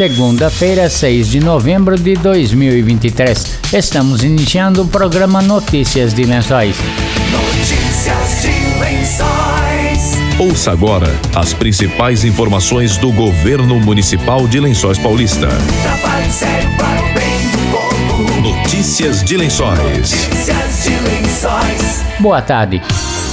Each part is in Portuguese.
segunda-feira, 6 de novembro de 2023. Estamos iniciando o programa Notícias de Lençóis. Notícias de Lençóis. Ouça agora as principais informações do governo municipal de Lençóis Paulista. Notícias de Lençóis. Notícias de Lençóis. Boa tarde.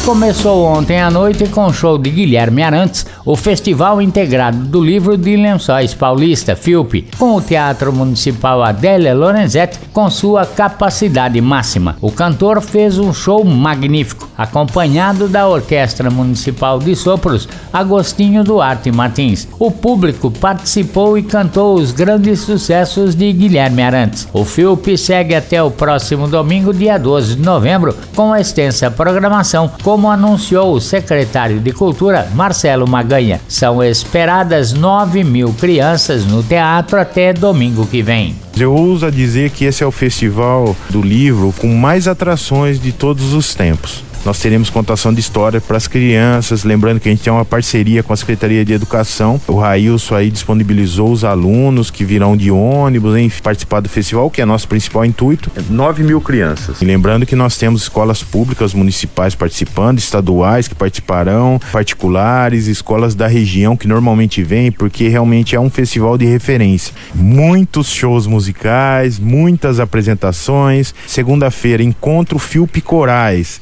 Começou ontem à noite com o show de Guilherme Arantes, o Festival Integrado do Livro de Lençóis Paulista, FIUP, com o Teatro Municipal Adélia Lorenzetti com sua capacidade máxima. O cantor fez um show magnífico, acompanhado da Orquestra Municipal de Sopros, Agostinho Duarte Martins. O público participou e cantou os grandes sucessos de Guilherme Arantes. O FIUP segue até o próximo domingo, dia 12 de novembro, com extensa programação, como anunciou o secretário de Cultura, Marcelo Maganha. São esperadas 9 mil crianças no teatro até domingo que vem. Eu ouso dizer que esse é o festival do livro com mais atrações de todos os tempos. Nós teremos contação de história para as crianças, lembrando que a gente tem uma parceria com a Secretaria de Educação. O Railson aí disponibilizou os alunos que virão de ônibus, enfim, participar do festival, que é nosso principal intuito. 9 mil crianças. E lembrando que nós temos escolas públicas municipais participando, estaduais que participarão, particulares, escolas da região que normalmente vêm, porque realmente é um festival de referência. Muitos shows musicais, muitas apresentações. Segunda-feira, encontro Filpe Corais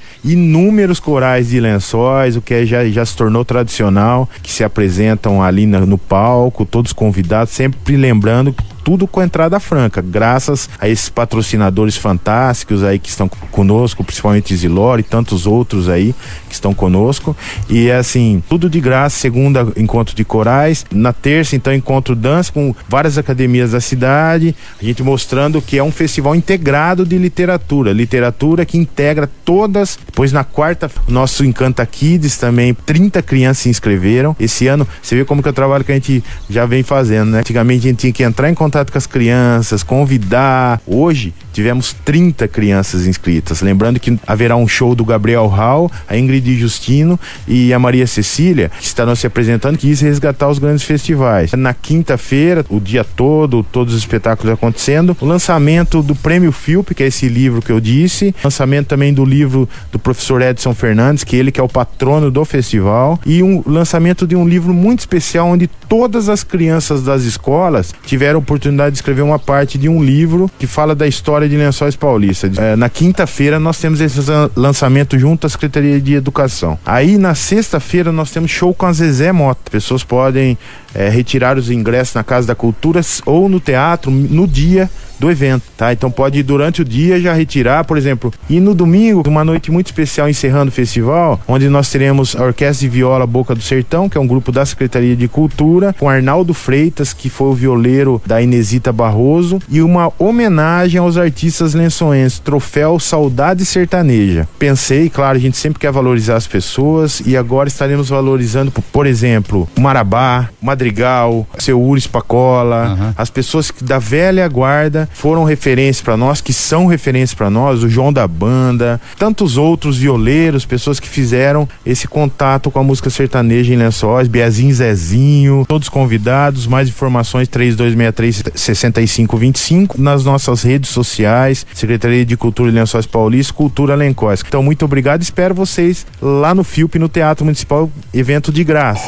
inúmeros corais de lençóis, o que é, já, já se tornou tradicional, que se apresentam ali no, no palco, todos convidados, sempre lembrando tudo com entrada franca, graças a esses patrocinadores fantásticos aí que estão conosco, principalmente Zilor e tantos outros aí que estão conosco. E assim, tudo de graça, segunda encontro de corais, na terça então encontro dança com várias academias da cidade, a gente mostrando que é um festival integrado de literatura, literatura que integra todas. Depois na quarta, nosso Encanta Kids também, 30 crianças se inscreveram. Esse ano, você vê como que é o trabalho que a gente já vem fazendo, né? Antigamente a gente tinha que entrar em contato contato com as crianças, convidar. Hoje tivemos 30 crianças inscritas. Lembrando que haverá um show do Gabriel Hall, a Ingrid Justino e a Maria Cecília, que estarão se apresentando, que quis resgatar os grandes festivais. Na quinta-feira, o dia todo, todos os espetáculos acontecendo, o lançamento do Prêmio FIUP, que é esse livro que eu disse, lançamento também do livro do professor Edson Fernandes, que ele que é o patrono do festival, e um lançamento de um livro muito especial onde todas as crianças das escolas tiveram oportunidade oportunidade de escrever uma parte de um livro que fala da história de Lençóis Paulista. É, na quinta-feira nós temos esse lançamento junto à Secretaria de Educação. Aí na sexta-feira nós temos show com a Zezé Mota. Pessoas podem é, retirar os ingressos na Casa da Cultura ou no teatro no dia do evento, tá? Então pode ir durante o dia já retirar, por exemplo. E no domingo, uma noite muito especial encerrando o festival, onde nós teremos a Orquestra de Viola Boca do Sertão, que é um grupo da Secretaria de Cultura, com Arnaldo Freitas, que foi o violeiro da Inesita Barroso, e uma homenagem aos artistas lençoenses, troféu Saudade Sertaneja. Pensei, claro, a gente sempre quer valorizar as pessoas e agora estaremos valorizando, por exemplo, Marabá, Madrigal, seu Ures Pacola, uhum. as pessoas da velha guarda foram referência para nós, que são referência para nós, o João da Banda, tantos outros violeiros, pessoas que fizeram esse contato com a música sertaneja em Lençóis, Biazinho Zezinho, todos convidados, mais informações 3263 6525 nas nossas redes sociais, Secretaria de Cultura de Lençóis Paulista, Cultura Lençóis. Então muito obrigado, espero vocês lá no FIUP no Teatro Municipal, evento de graça.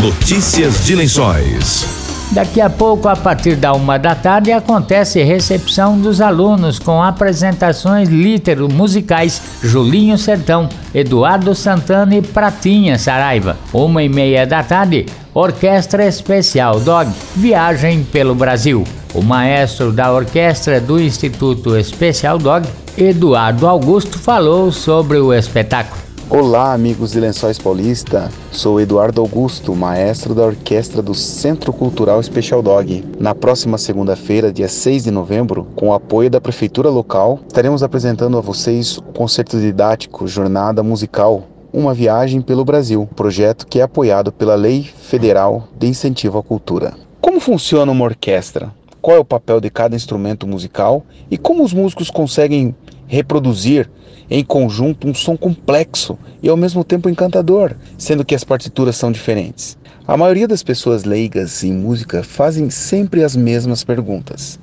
Notícias de Lençóis. Daqui a pouco, a partir da uma da tarde, acontece recepção dos alunos com apresentações litero musicais Julinho Sertão, Eduardo Santana e Pratinha Saraiva. Uma e meia da tarde, Orquestra Especial Dog, Viagem pelo Brasil. O maestro da orquestra do Instituto Especial Dog, Eduardo Augusto, falou sobre o espetáculo. Olá, amigos de Lençóis Paulista. Sou Eduardo Augusto, maestro da orquestra do Centro Cultural Special Dog. Na próxima segunda-feira, dia 6 de novembro, com o apoio da prefeitura local, estaremos apresentando a vocês o concerto didático Jornada Musical uma viagem pelo Brasil, projeto que é apoiado pela Lei Federal de Incentivo à Cultura. Como funciona uma orquestra? Qual é o papel de cada instrumento musical e como os músicos conseguem reproduzir em conjunto um som complexo e ao mesmo tempo encantador, sendo que as partituras são diferentes. A maioria das pessoas leigas em música fazem sempre as mesmas perguntas.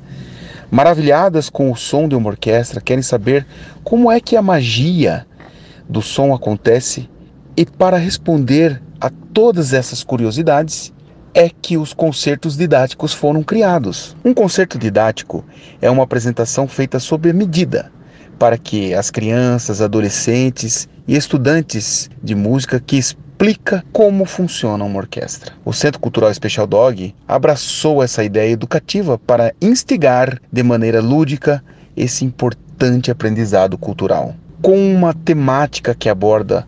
Maravilhadas com o som de uma orquestra, querem saber como é que a magia do som acontece e para responder a todas essas curiosidades é que os concertos didáticos foram criados. Um concerto didático é uma apresentação feita sob medida para que as crianças, adolescentes e estudantes de música que explica como funciona uma orquestra. O Centro Cultural Special Dog abraçou essa ideia educativa para instigar de maneira lúdica esse importante aprendizado cultural. Com uma temática que aborda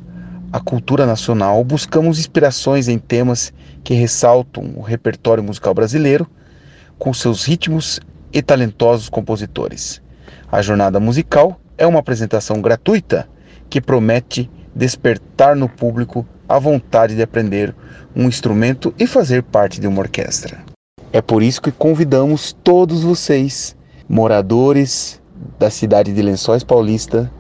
a cultura nacional, buscamos inspirações em temas que ressaltam o repertório musical brasileiro com seus ritmos e talentosos compositores. A jornada musical é uma apresentação gratuita que promete despertar no público a vontade de aprender um instrumento e fazer parte de uma orquestra. É por isso que convidamos todos vocês, moradores da cidade de Lençóis Paulista,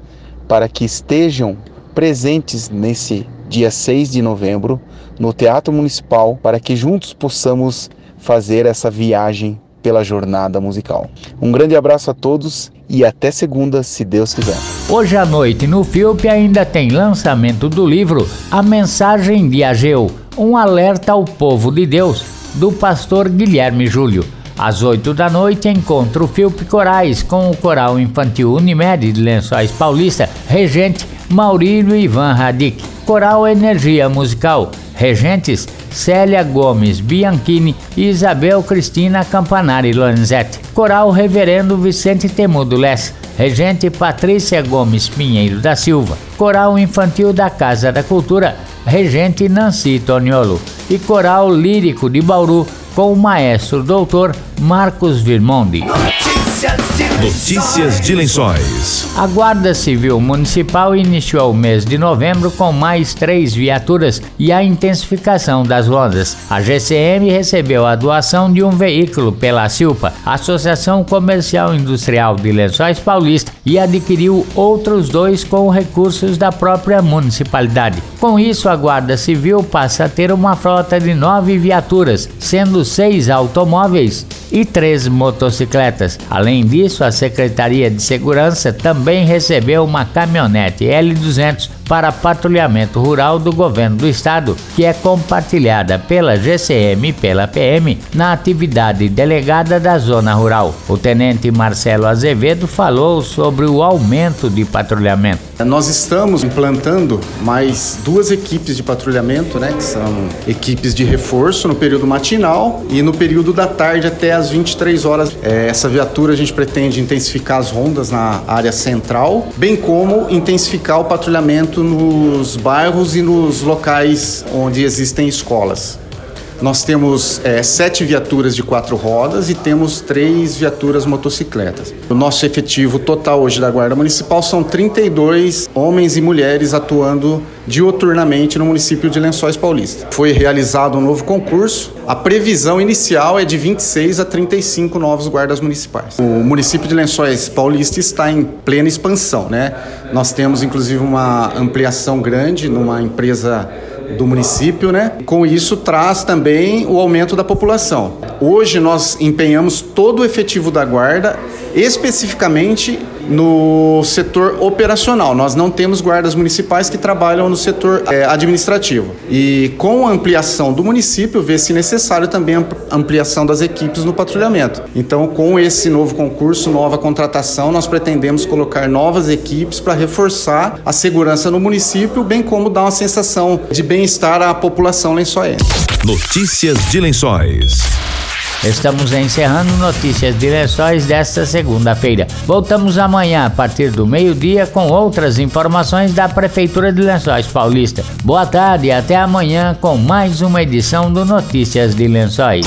para que estejam presentes nesse dia 6 de novembro no Teatro Municipal para que juntos possamos fazer essa viagem pela jornada musical. Um grande abraço a todos e até segunda, se Deus quiser. Hoje à noite no FIUP ainda tem lançamento do livro A Mensagem de Ageu, um alerta ao povo de Deus, do pastor Guilherme Júlio. Às 8 da noite, encontro Filpe Corais com o Coral Infantil Unimed de Lençóis Paulista, regente Maurílio Ivan Radic. Coral Energia Musical, regentes Célia Gomes Bianchini e Isabel Cristina Campanari Lorenzetti. Coral Reverendo Vicente Temudo Less, regente Patrícia Gomes Pinheiro da Silva. Coral Infantil da Casa da Cultura, regente Nancy Toniolo. E Coral Lírico de Bauru, com o maestro doutor Marcos Virmondi. Notícias Notícias de Lençóis. A Guarda Civil Municipal iniciou o mês de novembro com mais três viaturas e a intensificação das rondas. A GCM recebeu a doação de um veículo pela Silpa, Associação Comercial Industrial de Lençóis Paulista, e adquiriu outros dois com recursos da própria municipalidade. Com isso, a Guarda Civil passa a ter uma frota de nove viaturas, sendo seis automóveis e três motocicletas. Além disso, a Secretaria de Segurança também recebeu uma caminhonete L200 para patrulhamento rural do governo do estado, que é compartilhada pela GCM e pela PM na atividade delegada da zona rural. O tenente Marcelo Azevedo falou sobre o aumento de patrulhamento. Nós estamos implantando mais duas equipes de patrulhamento, né, que são equipes de reforço no período matinal e no período da tarde até às 23 horas. É, essa viatura a gente pretende intensificar as rondas na área central, bem como intensificar o patrulhamento nos bairros e nos locais onde existem escolas. Nós temos é, sete viaturas de quatro rodas e temos três viaturas motocicletas. O nosso efetivo total hoje da Guarda Municipal são 32 homens e mulheres atuando dioturnamente no município de Lençóis Paulista. Foi realizado um novo concurso. A previsão inicial é de 26 a 35 novos guardas municipais. O município de Lençóis Paulista está em plena expansão, né? Nós temos inclusive uma ampliação grande numa empresa do município, né? Com isso traz também o aumento da população. Hoje nós empenhamos todo o efetivo da guarda especificamente no setor operacional. Nós não temos guardas municipais que trabalham no setor eh, administrativo. E com a ampliação do município, vê-se necessário também a ampliação das equipes no patrulhamento. Então, com esse novo concurso, nova contratação, nós pretendemos colocar novas equipes para reforçar a segurança no município, bem como dar uma sensação de bem-estar à população lençoense. Notícias de Lençóis. Estamos encerrando notícias de lençóis desta segunda-feira. Voltamos amanhã a partir do meio-dia com outras informações da Prefeitura de Lençóis Paulista. Boa tarde e até amanhã com mais uma edição do Notícias de Lençóis.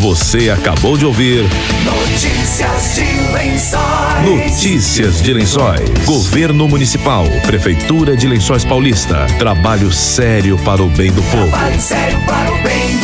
Você acabou de ouvir Notícias de Lençóis. Notícias de Lençóis. Governo Municipal, Prefeitura de Lençóis Paulista. Trabalho sério para o bem do povo. Trabalho sério para o bem do povo.